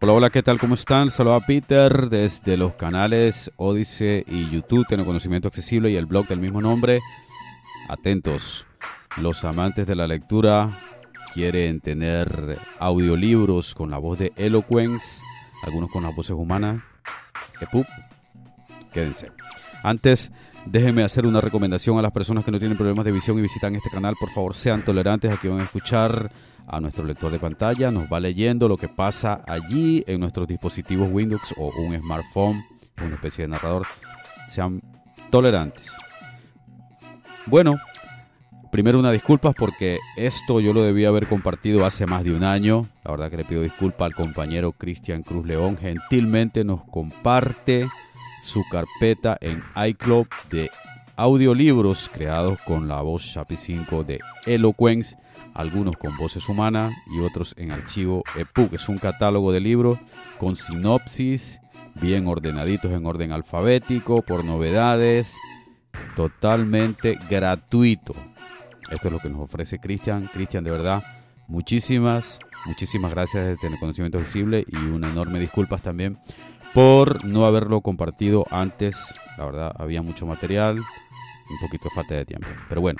Hola, hola, ¿qué tal? ¿Cómo están? Saludos a Peter desde los canales Odyssey y YouTube, Tiene Conocimiento Accesible y el blog del mismo nombre. Atentos, los amantes de la lectura quieren tener audiolibros con la voz de Eloquence, algunos con las voces humanas. Epup, quédense. Antes, déjenme hacer una recomendación a las personas que no tienen problemas de visión y visitan este canal. Por favor, sean tolerantes. Aquí van a escuchar a nuestro lector de pantalla, nos va leyendo lo que pasa allí en nuestros dispositivos Windows o un smartphone, una especie de narrador. Sean tolerantes. Bueno, primero una disculpas porque esto yo lo debía haber compartido hace más de un año. La verdad que le pido disculpas al compañero Cristian Cruz León. Gentilmente nos comparte su carpeta en iCloud de audiolibros creados con la voz Shapi 5 de Eloquence algunos con voces humanas y otros en archivo EPUB. Es un catálogo de libros con sinopsis, bien ordenaditos en orden alfabético, por novedades, totalmente gratuito. Esto es lo que nos ofrece Cristian. Cristian, de verdad, muchísimas, muchísimas gracias de tener conocimiento visible y una enorme disculpas también por no haberlo compartido antes. La verdad, había mucho material, un poquito de falta de tiempo. Pero bueno,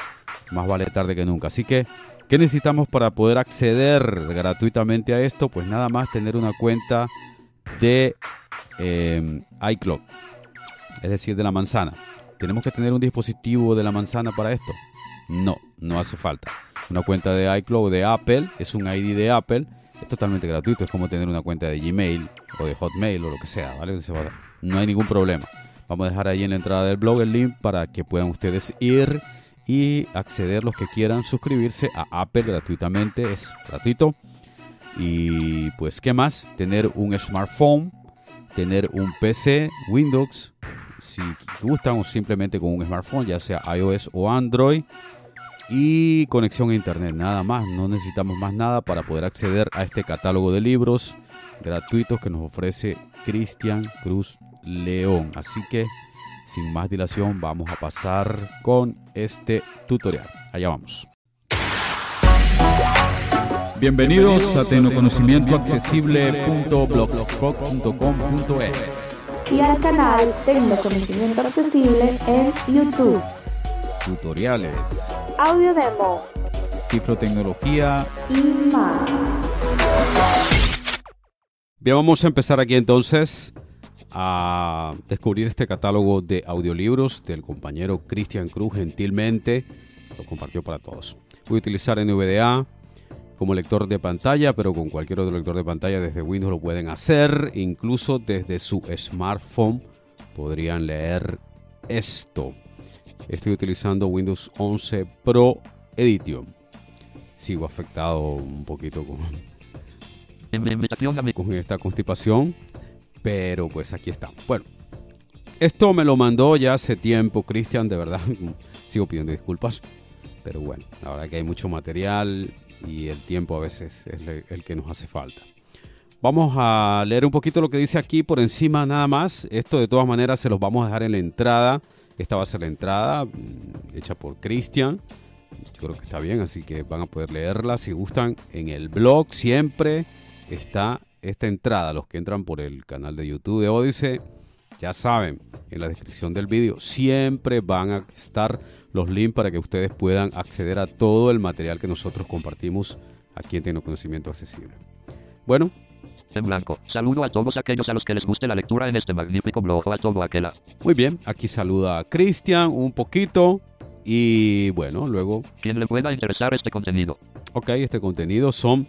más vale tarde que nunca. Así que ¿Qué necesitamos para poder acceder gratuitamente a esto? Pues nada más tener una cuenta de eh, iCloud, es decir, de la manzana. ¿Tenemos que tener un dispositivo de la manzana para esto? No, no hace falta. Una cuenta de iCloud de Apple es un ID de Apple, es totalmente gratuito, es como tener una cuenta de Gmail o de Hotmail o lo que sea, ¿vale? No hay ningún problema. Vamos a dejar ahí en la entrada del blog el link para que puedan ustedes ir y acceder los que quieran suscribirse a Apple gratuitamente, es gratuito. Y pues, ¿qué más? Tener un smartphone, tener un PC, Windows, si gustan o simplemente con un smartphone, ya sea iOS o Android. Y conexión a internet, nada más, no necesitamos más nada para poder acceder a este catálogo de libros gratuitos que nos ofrece Cristian Cruz León. Así que sin más dilación, vamos a pasar con este tutorial. Allá vamos. Bienvenidos a tecnoconocimientoaccesible.blogspot.com.es y al canal Tecnoconocimiento Accesible en YouTube. Tutoriales, audio demo, cifrotecnología y más. Bien, vamos a empezar aquí entonces a descubrir este catálogo de audiolibros del compañero Cristian Cruz gentilmente lo compartió para todos. Voy a utilizar NVDA como lector de pantalla, pero con cualquier otro lector de pantalla desde Windows lo pueden hacer, incluso desde su smartphone podrían leer esto. Estoy utilizando Windows 11 Pro Edition. Sigo afectado un poquito con, con esta constipación pero pues aquí está. Bueno, esto me lo mandó ya hace tiempo, Cristian, de verdad. Sigo pidiendo disculpas. Pero bueno, la verdad que hay mucho material y el tiempo a veces es el que nos hace falta. Vamos a leer un poquito lo que dice aquí por encima nada más. Esto de todas maneras se los vamos a dejar en la entrada. Esta va a ser la entrada mm, hecha por Cristian. Yo creo que está bien, así que van a poder leerla si gustan. En el blog siempre está esta entrada, los que entran por el canal de YouTube de Odyssey, ya saben, en la descripción del vídeo siempre van a estar los links para que ustedes puedan acceder a todo el material que nosotros compartimos aquí en Tecnoconocimiento Accesible. Bueno. En blanco. Saludo a todos aquellos a los que les guste la lectura en este magnífico blog. A todo aquel. Muy bien, aquí saluda a Cristian un poquito. Y bueno, luego... Quien le pueda interesar este contenido. Ok, este contenido son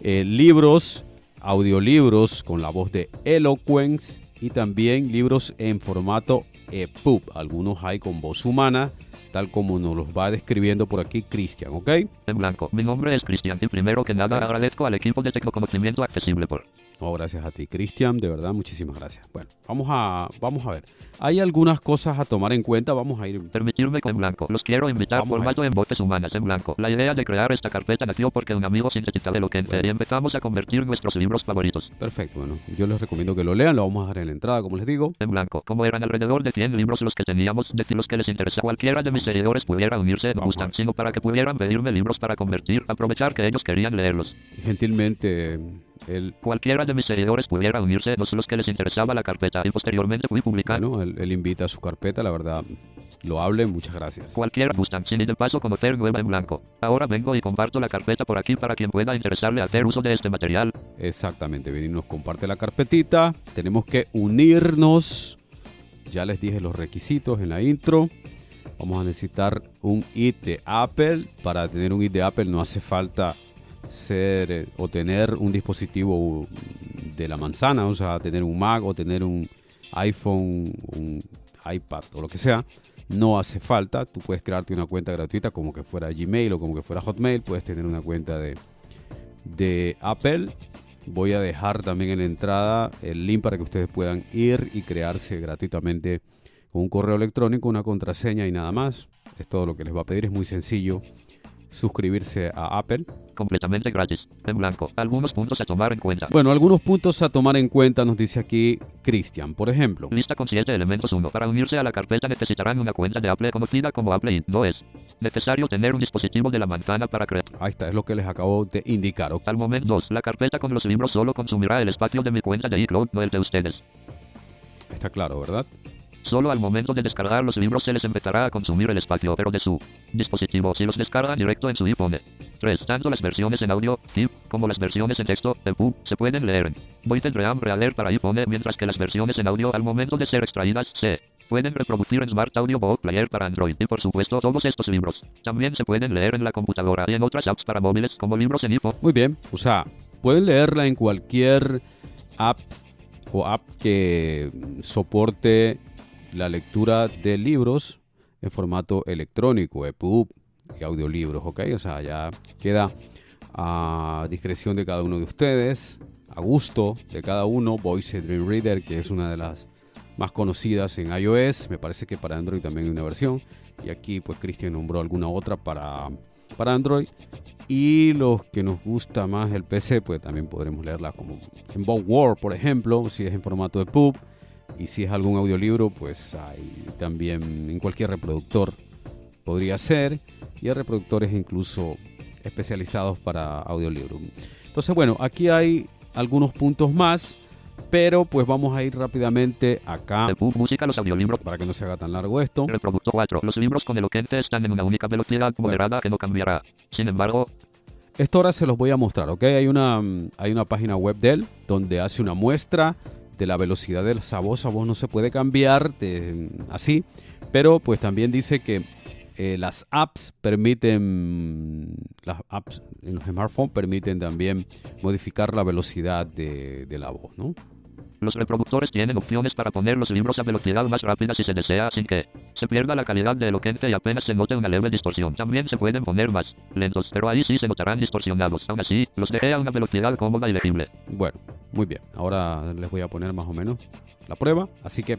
eh, libros audiolibros con la voz de Eloquence y también libros en formato EPUB. Algunos hay con voz humana, tal como nos los va describiendo por aquí Cristian, ¿ok? En blanco. Mi nombre es Cristian y primero que nada agradezco al equipo de Tecnoconocimiento Accesible por Oh, gracias a ti, Cristian, de verdad, muchísimas gracias. Bueno, vamos a, vamos a ver. Hay algunas cosas a tomar en cuenta, vamos a ir... Permitirme con blanco. Los quiero invitar formato en voces humanas en blanco. La idea de crear esta carpeta nació porque un amigo sintetizó de lo que y empezamos a convertir nuestros libros favoritos. Perfecto, bueno, yo les recomiendo que lo lean, lo vamos a dar en la entrada, como les digo. En blanco. Como eran alrededor de 100 libros los que teníamos, decir los que les interesa cualquiera de mis seguidores pudiera unirse, no gustan, sino para que pudieran pedirme libros para convertir, aprovechar que ellos querían leerlos. Gentilmente él, Cualquiera de mis seguidores pudiera unirse, no los que les interesaba la carpeta y posteriormente fui publicando. bueno, él, él invita a su carpeta, la verdad, lo hable, muchas gracias. Cualquiera gustan, sin de paso conocer nueva en blanco. Ahora vengo y comparto la carpeta por aquí para quien pueda interesarle hacer uso de este material. Exactamente, bien, y nos comparte la carpetita. Tenemos que unirnos. Ya les dije los requisitos en la intro. Vamos a necesitar un ID de Apple. Para tener un ID de Apple no hace falta ser eh, o tener un dispositivo de la manzana, o sea, tener un Mac o tener un iPhone, un iPad o lo que sea. No hace falta, tú puedes crearte una cuenta gratuita como que fuera Gmail o como que fuera Hotmail, puedes tener una cuenta de, de Apple. Voy a dejar también en la entrada el link para que ustedes puedan ir y crearse gratuitamente con un correo electrónico, una contraseña y nada más. Es todo lo que les va a pedir, es muy sencillo suscribirse a Apple. Completamente gratis. En blanco. Algunos puntos a tomar en cuenta. Bueno, algunos puntos a tomar en cuenta nos dice aquí Cristian. Por ejemplo, Lista con 7 elementos 1. Para unirse a la carpeta necesitarán una cuenta de Apple conocida como Apple Inc. No es necesario tener un dispositivo de la manzana para crear. ahí está, es lo que les acabo de indicar. Al momento 2. La carpeta con los libros solo consumirá el espacio de mi cuenta de iCloud, no el de ustedes. Está claro, ¿verdad? Solo al momento de descargar los libros se les empezará a consumir el espacio, pero de su dispositivo si los descargan directo en su iPhone. 3. Tanto las versiones en audio, zip, como las versiones en texto, EPUB, se pueden leer en Voice Dream Reader para iPhone, mientras que las versiones en audio al momento de ser extraídas, se pueden reproducir en Smart Audio Book Player para Android. Y por supuesto todos estos libros también se pueden leer en la computadora y en otras apps para móviles como libros en iPhone. Muy bien, o sea, pueden leerla en cualquier app o app que soporte la lectura de libros en formato electrónico, EPUB y audiolibros, ¿ok? O sea, ya queda a discreción de cada uno de ustedes, a gusto de cada uno, Voice Dream Reader, que es una de las más conocidas en iOS, me parece que para Android también hay una versión, y aquí pues Cristian nombró alguna otra para, para Android, y los que nos gusta más el PC, pues también podremos leerla como en Bow Word, por ejemplo, si es en formato de pub. Y si es algún audiolibro, pues hay también en cualquier reproductor podría ser. Y hay reproductores incluso especializados para audiolibro. Entonces, bueno, aquí hay algunos puntos más. Pero pues vamos a ir rápidamente acá Música, los audiolibros. para que no se haga tan largo esto. Reproductor 4. Los libros con elocuente están en una única velocidad moderada que no cambiará. Sin embargo, Esto ahora se los voy a mostrar, ¿ok? Hay una, hay una página web de él donde hace una muestra de la velocidad de esa voz. Esa voz no se puede cambiar así, pero pues también dice que eh, las apps permiten, las apps en los smartphones permiten también modificar la velocidad de la voz, ¿no? Los reproductores tienen opciones para poner los libros a velocidad más rápida si se desea sin que se pierda la calidad de elocuente y apenas se note una leve distorsión. También se pueden poner más lentos, pero ahí sí se notarán distorsionados. Aún así, los dejé a una velocidad cómoda y legible. Bueno, muy bien. Ahora les voy a poner más o menos la prueba. Así que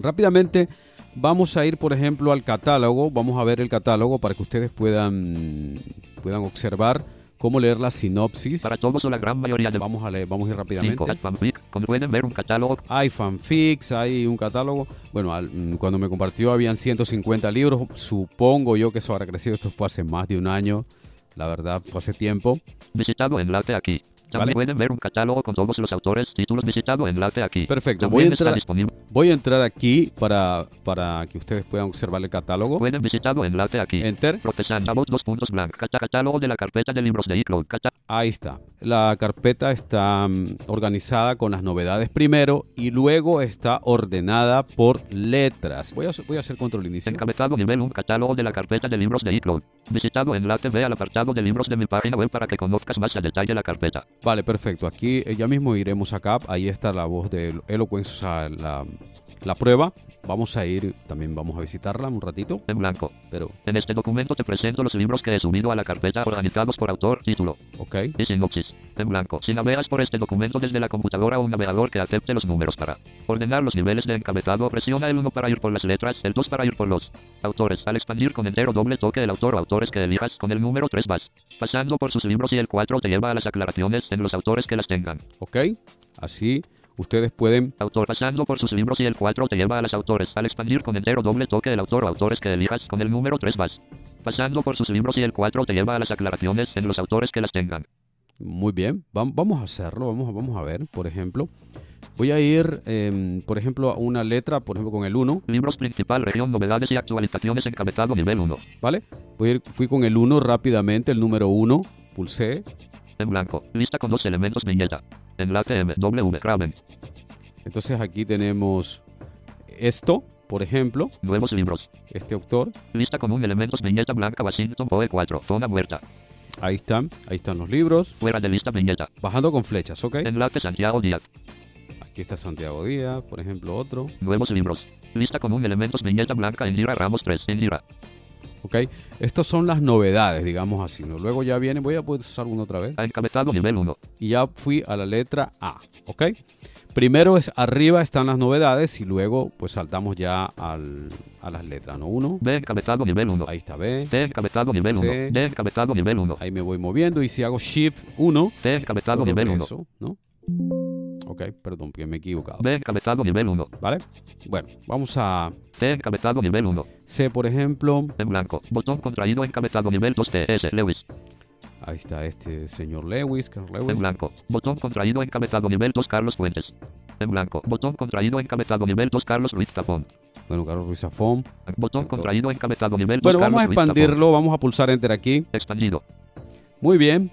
rápidamente vamos a ir, por ejemplo, al catálogo. Vamos a ver el catálogo para que ustedes puedan, puedan observar cómo leer la sinopsis. Para todos o la gran mayoría de Vamos a leer, vamos a ir 5 rápidamente. fanfic, como pueden ver un catálogo Hay fanfics, hay un catálogo. Bueno, al- mm, cuando me compartió habían 150 libros. Supongo yo que eso habrá crecido. Esto fue hace más de un año. La verdad, fue hace tiempo. visitado enlace aquí. Vale. También pueden ver un catálogo con todos los autores, títulos visitado enlace aquí. Perfecto, voy a entrar-. Voy a entrar aquí para, para que ustedes puedan observar el catálogo. Pueden visitado enlace aquí. Enter. Procesando dos puntos blank. Cata- catálogo de la carpeta de libros de iCloud. Ahí está. La carpeta está mm, organizada con las novedades primero y luego está ordenada por letras. Voy a, hacer- voy a hacer control inicio. Encabezado nivel 1 catálogo de la carpeta de libros de iCloud. Visitado enlace ve al apartado de libros de mi página web para que conozcas más a detalle la carpeta. Vale, perfecto. Aquí eh, ya mismo iremos acá. Ahí está la voz de Eloquence, o sea, la, la prueba. Vamos a ir, también vamos a visitarla un ratito. En blanco. Pero, En este documento te presento los libros que he subido a la carpeta organizados por autor, título ok. y sinopsis. En blanco. Si navegas por este documento desde la computadora o un navegador que acepte los números para ordenar los niveles de encabezado, presiona el 1 para ir por las letras, el 2 para ir por los autores. Al expandir con entero doble toque el autor o autores que elijas, con el número 3 vas pasando por sus libros y el 4 te lleva a las aclaraciones en los autores que las tengan. Ok. Así ustedes pueden Autor pasando por sus libros y el 4 te lleva a los autores. Al expandir con entero doble toque el autor o autores que elijas, con el número 3 vas pasando por sus libros y el 4 te lleva a las aclaraciones en los autores que las tengan. Muy bien, vam- vamos a hacerlo, vamos, a- vamos a ver, por ejemplo. Voy a ir, em, por ejemplo, a una letra, por ejemplo, con el 1, Libros principal, región, novedades y actualizaciones encabezado nivel 1. ¿vale? Voy a ir, fui con el 1 rápidamente, el número 1, pulsé. En blanco. Lista con dos elementos viñeta. Enlace M. W. Entonces aquí tenemos esto, por ejemplo, Nuevos libros. este autor. Lista con un elementos viñeta blanca Washington Poe 4. Zona muerta. Ahí están, ahí están los libros. Fuera de lista viñeta. Bajando con flechas, ¿ok? Enlace Santiago Díaz. Aquí está Santiago Díaz, por ejemplo, otro. Nuevos libros. Lista con un elementos viñeta blanca Indira Ramos 3. Indira. ¿Ok? Estas son las novedades, digamos así. ¿no? Luego ya viene, voy a pulsar uno otra vez. Encabezado nivel 1. Y ya fui a la letra A, ¿ok? Primero es arriba están las novedades y luego pues saltamos ya al- a las letras, ¿no? Uno, B encabezado nivel 1. ahí está B, T encabezado nivel 1. C. D encabezado nivel 1. ahí me voy moviendo y si hago Shift 1, T encabezado nivel 1. progreso, ¿no? Ok, perdón, que me he equivocado, B encabezado nivel 1. ¿vale? Bueno, vamos a C encabezado nivel 1. C, por ejemplo, En blanco. Botón contraído encabezado nivel 2 T S Lewis. ahí está este señor Lewis, Carl En Lewis, blanco. Botón contraído encabezado nivel 2 Carlos Fuentes. En blanco. Botón contraído encabezado nivel 2 Carlos Ruiz Zafón. bueno, Carlos Ruiz Zafón. Botón contraído encabezado nivel 2 Bueno, vamos a Carlos Ruiz Zafón. expandirlo, vamos a pulsar Enter aquí, Expandido. muy bien.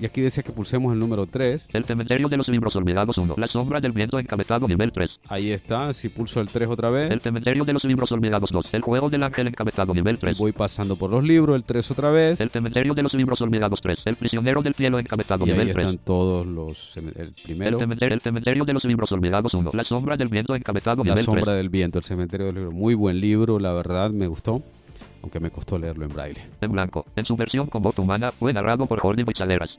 Y aquí decía que pulsemos el número 3, El cementerio de los libros olvidados 1. La sombra del viento encabezado nivel 3. ahí está, si pulso el 3 otra vez. El cementerio de los libros olvidados 2. El juego del ángel encabezado nivel 3. Voy pasando por los libros, el 3 otra vez. El cementerio de los libros olvidados 3. El prisionero del cielo encabezado Y ahí nivel 3. están todos los... El El primero, cementerio, el cementerio de los libros olvidados 1. La sombra del viento encabezado La nivel sombra 3. del viento, el cementerio del libro. Muy buen libro, la verdad, me gustó. Aunque me costó leerlo en braille. En blanco. En su versión con voz humana, fue narrado por Jordi Bichaleras.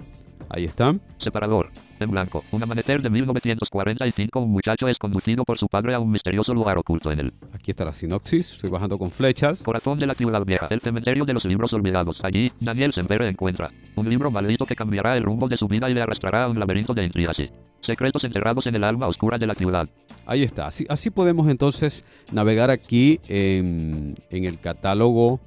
Ahí están. Separador. En blanco. Un amanecer de 1945. Un muchacho es conducido por su padre a un misterioso lugar oculto en el Aquí está la sinopsis. Estoy bajando con flechas. corazón de la ciudad vieja. El cementerio de los libros olvidados. Allí, Daniel Sempere encuentra un libro maldito que cambiará el rumbo de su vida y le arrastrará a un laberinto de intrigas secretos enterrados en el alma oscura de la ciudad. Ahí está. Así, así podemos entonces navegar aquí en, en el catálogo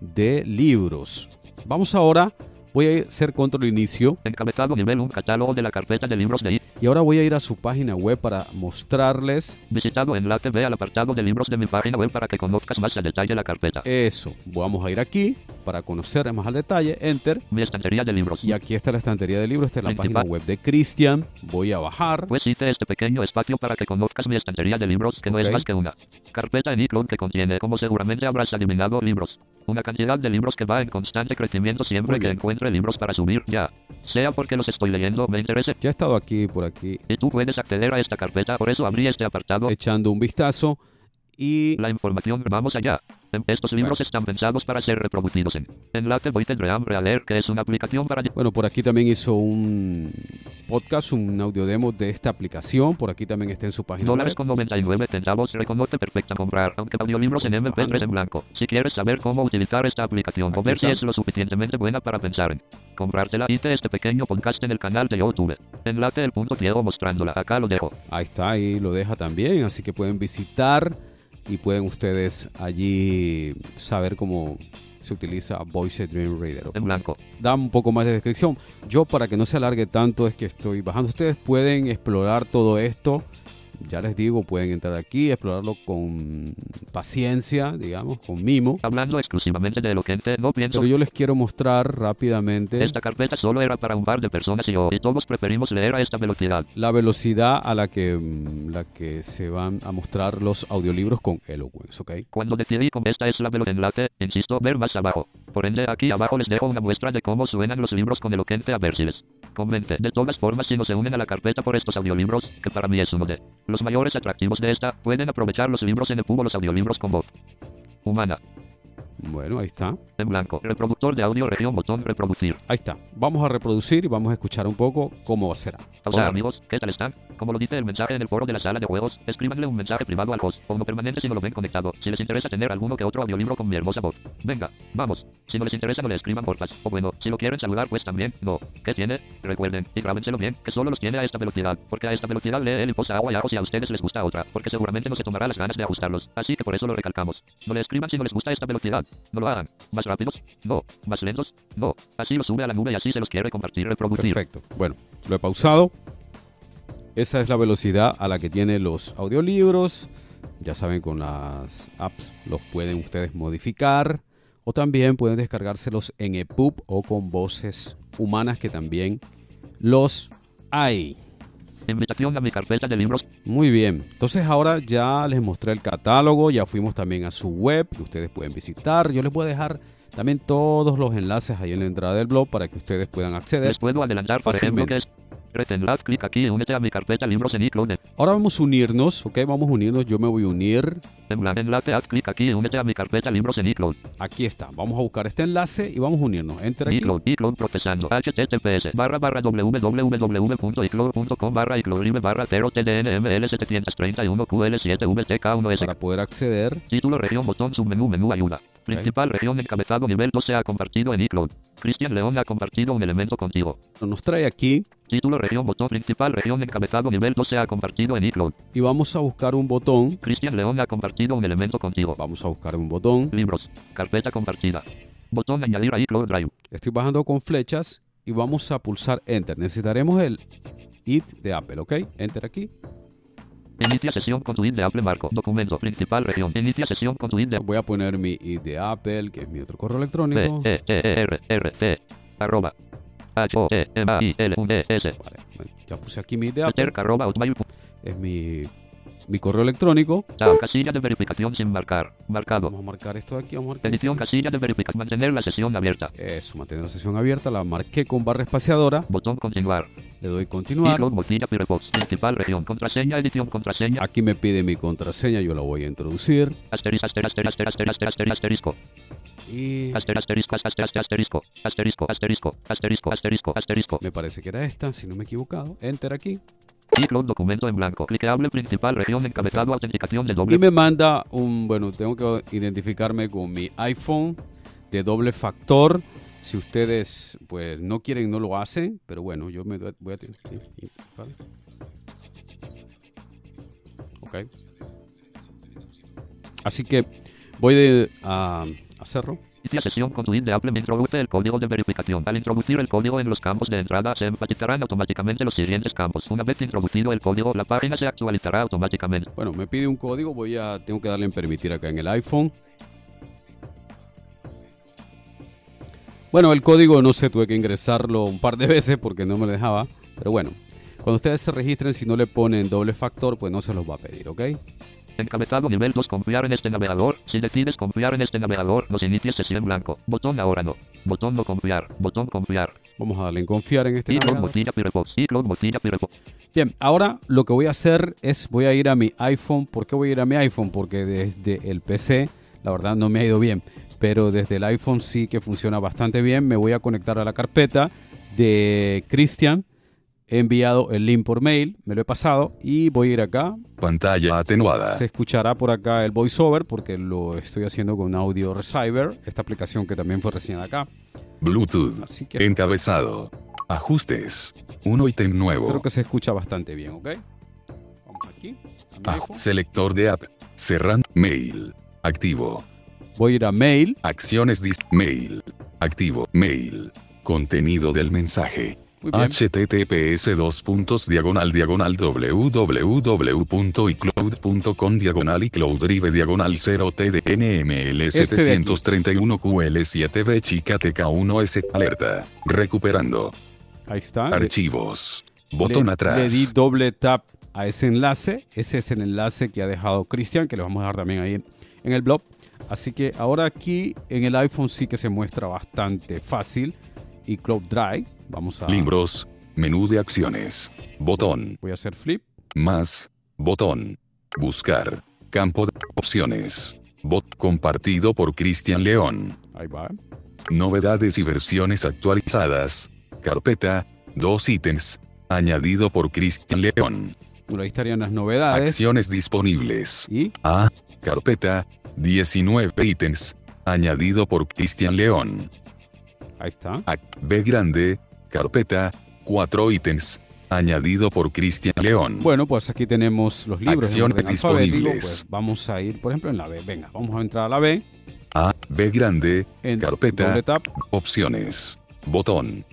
de libros. Vamos ahora. Voy a hacer control inicio. Encabezado nivel 1. Catálogo de la carpeta de libros de. Y ahora voy a ir a su página web para mostrarles Visitado enlace ve al apartado de libros de mi página web para que conozcas más a detalle la carpeta. eso. Vamos a ir aquí para conocer más al detalle. Enter. Mi estantería de libros. Y aquí está la estantería de libros, esta es la Principal. página web de Cristian. Voy a bajar. Pues hice este pequeño espacio para que conozcas mi estantería de libros, que no es más que una carpeta en iCloud que contiene, como seguramente habrás adivinado, libros. Una cantidad de libros que va en constante crecimiento siempre que encuentre libros para subir, ya. Sea porque los estoy leyendo, me interese. Ya he estado aquí por aquí Y tú puedes acceder a esta carpeta, por eso abrí este apartado. echando un vistazo y La información, vamos allá. Em, Estos libros Bueno. están pensados para ser reproducidos en Enlace Voy tendré hambre a leer, que es una aplicación para... bueno, por aquí también hizo un podcast, un audio demo de esta aplicación. Por aquí también está en su página Dólares web. con 99 centavos reconoce perfecta comprar, aunque audiolibros en MP3 en blanco. Si quieres saber cómo utilizar esta aplicación o ver si es lo suficientemente buena para pensar en comprártela, hice este pequeño podcast en el canal de YouTube. Enlace el punto ciego mostrándola, acá lo dejo. Ahí está, ahí lo deja también, así que pueden visitar y pueden ustedes allí saber cómo se utiliza Voice Dream Reader. En blanco. da un poco más de descripción. Yo, para que no se alargue tanto, es que estoy bajando. Ustedes pueden explorar todo esto. Ya les digo, pueden entrar aquí, explorarlo con paciencia, digamos, con mimo. Hablando exclusivamente de Eloquente, no pienso Pero yo les quiero mostrar rápidamente esta carpeta solo era para un par de personas y yo, y todos preferimos leer a esta velocidad. la velocidad a la que, mm, la que se van a mostrar los audiolibros con Eloquence, ¿ok? Cuando decidí con esta es la velocidad enlace, insisto, ver más abajo. Por ende, aquí abajo les dejo una muestra de cómo suenan los libros con Eloquente a ver si les convence. De todas formas, si no se unen a la carpeta por estos audiolibros, que para mí es uno de los mayores atractivos de esta, pueden aprovechar los libros en el cubo los audiolibros con voz humana. Bueno, ahí está. En blanco. Reproductor de audio región botón reproducir. Ahí está. Vamos a reproducir y vamos a escuchar un poco cómo será. Hola amigos, ¿qué tal están? Como lo dice el mensaje en el foro de la sala de juegos, escríbanle un mensaje privado al host, o no permanente si no lo ven conectado, si les interesa tener alguno que otro audiolibro con mi hermosa voz. Venga, vamos. Si no les interesa no le escriban porfas, o bueno, si lo quieren saludar pues también, no. ¿Qué tiene? Recuerden, y grábenselo bien, que solo los tiene a esta velocidad, porque a esta velocidad lee él y posa agua y ajo si a ustedes les gusta otra, porque seguramente no se tomará las ganas de ajustarlos, así que por eso lo recalcamos. No le escriban si no les gusta esta velocidad. No lo hagan. Más rápidos. No. Más lentos. No. Así lo sube a la nube y así se los quiere compartir, reproducir. Perfecto. Bueno, lo he pausado. Esa es la velocidad a la que tienen los audiolibros. Ya saben, con las apps los pueden ustedes modificar. O también pueden descargárselos en EPUB o con voces humanas que también los hay. Invitación a mi carpeta de libros. Muy bien, entonces ahora ya les mostré el catálogo, ya fuimos también a su web que ustedes pueden visitar. Yo les voy a dejar también todos los enlaces ahí en la entrada del blog para que ustedes puedan acceder. Les puedo adelantar, por ejemplo, que es Retendrás clic aquí y únete a mi carpeta libros en iCloud. Ahora vamos a unirnos, ok, vamos a unirnos, yo me voy a unir. En la enlace, haz clic aquí y únete a mi carpeta libros en iCloud. Aquí está, vamos a buscar este enlace y vamos a unirnos. Enter aquí. iCloud, iCloud procesando. https barra barra www.icloud.com barra icloud barra 0 tdnml 731 ql7 vtk1s. Para poder acceder. Título, región, botón, submenú, menú, ayuda. Principal región encabezado nivel 12 ha compartido en iCloud. Cristian León ha compartido un elemento contigo. Nos trae aquí. Título región botón principal región encabezado nivel 12 ha compartido en iCloud. Y vamos a buscar un botón. Cristian León ha compartido un elemento contigo. Vamos a buscar un botón. Libros. Carpeta compartida. Botón añadir a iCloud Drive. Estoy bajando con flechas y vamos a pulsar Enter. Necesitaremos el IT de Apple, ¿ok? Enter aquí. Inicia sesión con tu ID de Apple Marco. Documento principal región. Inicia sesión con tu ID de Voy a poner mi ID de Apple, que es mi otro correo electrónico. E, E, E, R, R, C, arroba, H, O, E, M, I, L, U, E, S. Vale, ya puse aquí mi ID de Apple. Es mi, mi correo electrónico. Tab, casilla de verificación sin marcar. Marcado. Vamos a marcar esto de aquí. Vamos a marcar. Edición, casilla de verificación. Mantener la sesión abierta. Eso, mantener la sesión abierta. La marqué con barra espaciadora. Botón continuar. Le doy continuar. Tiro, Mozilla Firefox. Principal región. Contraseña, edición, contraseña. Aquí me pide mi contraseña. Yo la voy a introducir. Asterisco, asterisco, asterisco, asterisco, asterisco. Y... Asterisco, asterisco, asterisco, asterisco, asterisco, asterisco, asterisco. Me parece que era esta, si no me he equivocado. Enter aquí iCloud, documento en blanco. Cliqueable, principal región, encabezado, autenticación de Y doble. me manda un, bueno, tengo que identificarme con mi iPhone de doble factor. Si ustedes, pues, no quieren, no lo hacen. Pero bueno, yo me voy a identificar. Ok. Así que voy de- a hacerlo. Inicia sesión con tu ID de Apple introduce el código de verificación. Al introducir el código en los campos de entrada se enfatizarán automáticamente los siguientes campos. Una vez introducido el código, la página se actualizará automáticamente. Bueno, me pide un código, voy a, tengo que darle en permitir acá en el iPhone. Bueno, el código no sé, tuve que ingresarlo un par de veces porque no me lo dejaba. Pero bueno, cuando ustedes se registren, si no le ponen doble factor, pues no se los va a pedir, ¿ok? Encabezado nivel 2 confiar en este navegador. Si decides confiar en este navegador, nos inicia sesión blanco. Botón ahora no. Botón no confiar. Botón confiar. Vamos a darle en confiar en este navegador. Bien, ahora lo que voy a hacer es voy a ir a mi iPhone. ¿Por qué voy a ir a mi iPhone? Porque desde el PC, la verdad, no me ha ido bien. Pero desde el iPhone sí que funciona bastante bien. Me voy a conectar a la carpeta de Christian. He enviado el link por mail, me lo he pasado y voy a ir acá. Pantalla atenuada. Se escuchará por acá el voiceover porque lo estoy haciendo con Audio Receiver, esta aplicación que también fue reseñada acá. Bluetooth. Así que Encabezado. Ajustes. Un ítem nuevo. creo que se escucha bastante bien, ¿ok? Vamos aquí. selector de app. Cerrando. Mail. Activo. Voy a ir a mail. Acciones dis. Mail. Activo. Mail. Contenido del mensaje. Https dos puntos diagonal diagonal www.icloud.com diagonal icloud drive diagonal 0 tdnml Este de aquí. 731 ql7b chica tk1s alerta recuperando Ahí está. Le- archivos botón le, atrás Le di doble tap a ese enlace. Ese es el enlace que ha dejado Cristian, que lo vamos a dejar también ahí en, en el blog. Así que ahora aquí en el iPhone sí que se muestra bastante fácil. Y Cloud Drive. Vamos a. libros menú de acciones botón Voy a hacer flip. Más. Botón. Buscar. Campo de opciones. Bot compartido por Cristian León. Ahí va. Novedades y versiones actualizadas. Carpeta. Dos ítems. Añadido por Cristian León. Bueno, ahí estarían las novedades. Acciones disponibles. Y A. Carpeta. 19 ítems. Añadido por Cristian León. ahí está. A. B grande. Carpeta. 4 ítems. Añadido por Cristian León. Bueno, pues aquí tenemos los libros. Acciones alfabético, disponibles. Pues vamos a ir, por ejemplo, en la B. Venga, vamos a entrar a la B. A. B grande, En carpeta, tap, opciones, botón,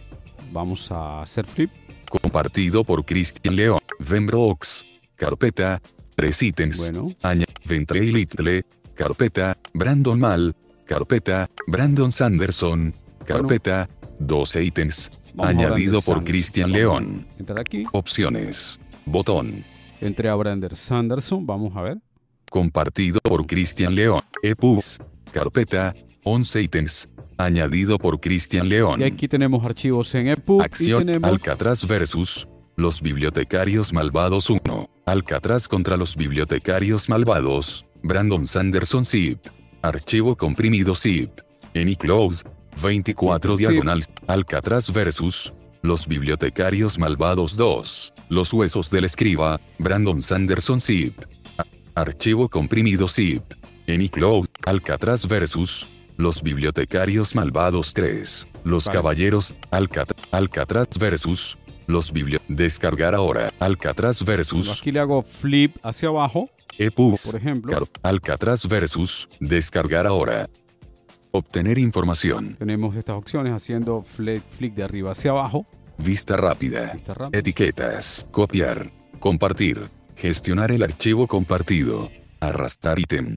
vamos a hacer flip. compartido por Christian León, Vembrox, carpeta, tres ítems, Bueno, aña, Ventrailistle, carpeta, Brandon Mal, carpeta, Brandon Sanderson, carpeta, 12 ítems, añadido por. Christian León, Entrar aquí, opciones, botón, entré a Brander Sanderson, vamos a ver. compartido por Christian León, EPUBs, carpeta, 11 ítems, añadido por Christian León. Y aquí tenemos archivos en EPUB y Acción tenemos Alcatraz versus los bibliotecarios malvados 1. Alcatraz contra los bibliotecarios malvados. Brandon Sanderson zip. Archivo comprimido zip. Anycloud 24 Zip. diagonal. Alcatraz versus los bibliotecarios malvados 2. Los huesos del escriba. Brandon Sanderson zip. Archivo comprimido zip. Anycloud. Alcatraz versus los bibliotecarios malvados 3. Los Vale. caballeros. Alcat- Alcatraz versus. Los biblio. Descargar ahora. Alcatraz Bueno, versus. aquí le hago flip hacia abajo, EPUBs. por ejemplo. Alcatraz versus. Descargar ahora. Obtener información. Tenemos estas opciones haciendo flick, flick de arriba hacia abajo. Vista rápida. Vista rápida. Etiquetas. Copiar. Compartir. Gestionar el archivo compartido. Arrastrar ítem.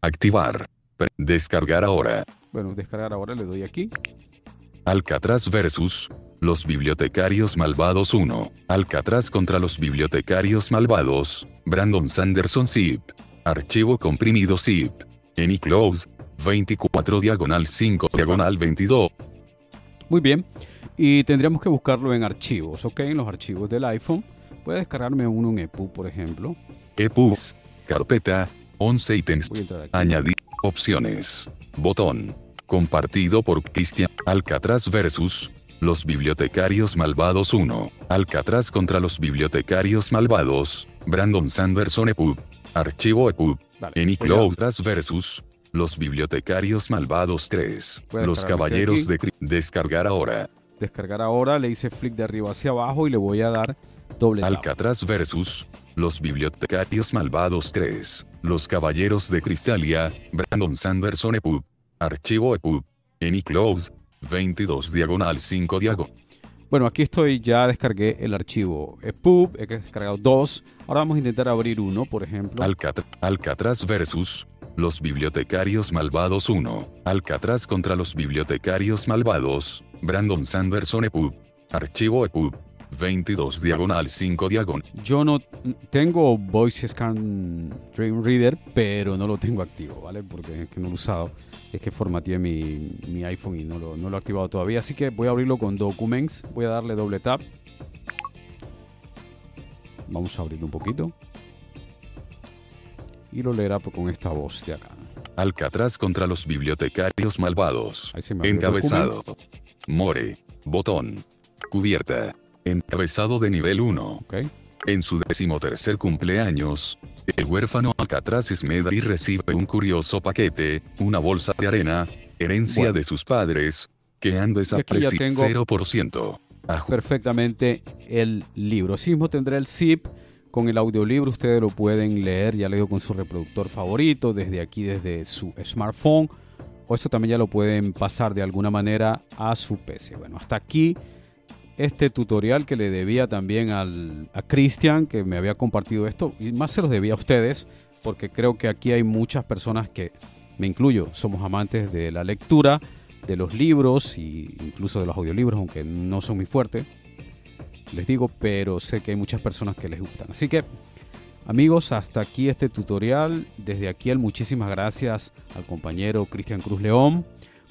Activar. Descargar ahora. Bueno, descargar ahora le doy aquí. Alcatraz versus los bibliotecarios malvados 1. Alcatraz contra los bibliotecarios malvados. Brandon Sanderson zip. Archivo comprimido zip. Anycloud 24 diagonal 5 diagonal 22. Muy bien. Y tendríamos que buscarlo en archivos, ¿ok? En los archivos del iPhone. Voy a descargarme uno en EPUB, por ejemplo. EPUBs. Carpeta. 11 ítems. Añadir. Opciones. Botón. Compartido por Cristian. Alcatraz versus. Los bibliotecarios malvados 1. Alcatraz contra los bibliotecarios malvados. Brandon Sanderson EPUB. Archivo EPUB. Anycloud voy versus. Los bibliotecarios malvados 3. Voy a Los caballeros de Descargar ahora. descargar ahora. Le hice flick de arriba hacia abajo y le voy a dar doble. Alcatraz versus. Los bibliotecarios malvados 3. Los caballeros de Cristalia. Brandon Sanderson EPUB. Archivo EPUB. Anycloud. 22 diagonal 5 diagonal. Bueno, aquí estoy, ya descargué el archivo EPUB, he descargado dos. Ahora vamos a intentar abrir uno, por ejemplo. Alcat- Alcatraz versus. Los bibliotecarios malvados 1. Alcatraz contra los bibliotecarios malvados. Brandon Sanderson EPUB. Archivo EPUB. 22 diagonal 5 diagonal. Yo no tengo Voice Scan Dream Reader, pero no lo tengo activo, ¿vale? Porque es que no lo he usado. Es que formateé mi, mi iPhone y no lo, no lo he activado todavía. Así que voy a abrirlo con Documents. Voy a darle doble tap. Vamos a abrirlo un poquito. Y lo leerá pues, con esta voz de acá. Alcatraz contra los bibliotecarios malvados. Encabezado. More. Botón. Cubierta. Encabezado de nivel 1. ¿Ok? En su decimotercer cumpleaños, el huérfano Alcatraz Smedley recibe un curioso paquete, una bolsa de arena, herencia Bueno. de sus padres, que han desaparecido tengo- 0%. Aju- perfectamente el libro. Así mismo tendrá el zip con el audiolibro. Ustedes lo pueden leer, ya le digo, con su reproductor favorito, desde aquí, desde su smartphone. O eso también ya lo pueden pasar de alguna manera a su PC. Bueno, hasta aquí este tutorial que le debía también al, a Cristian, que me había compartido esto. Y más se los debía a ustedes, porque creo que aquí hay muchas personas que, me incluyo, somos amantes de la lectura de los libros e incluso de los audiolibros, aunque no son muy fuertes, les digo, pero sé que hay muchas personas que les gustan. Así que, amigos, hasta aquí este tutorial. Desde aquí, el muchísimas gracias al compañero Cristian Cruz León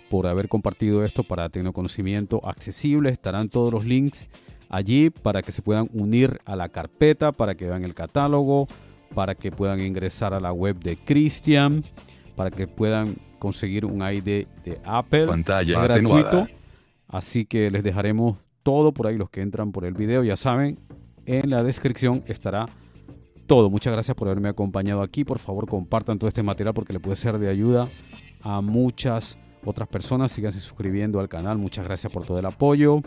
por haber compartido esto para tener conocimiento accesible. Estarán todos los links allí para que se puedan unir a la carpeta, para que vean el catálogo, para que puedan ingresar a la web de Cristian, para que puedan conseguir un ID de Apple. Pantalla Es gratuito. atenuada. Así que les dejaremos todo por ahí, los que entran por el video, ya saben, en la descripción estará todo. Muchas gracias por haberme acompañado aquí. Por favor, compartan todo este material porque le puede ser de ayuda a muchas otras personas. Síganse suscribiendo al canal. Muchas gracias por todo el apoyo.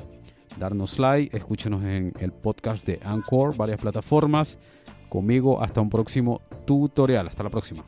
Darnos like, escúchenos en el podcast de Anchor, varias plataformas. Conmigo hasta un próximo tutorial. Hasta la próxima.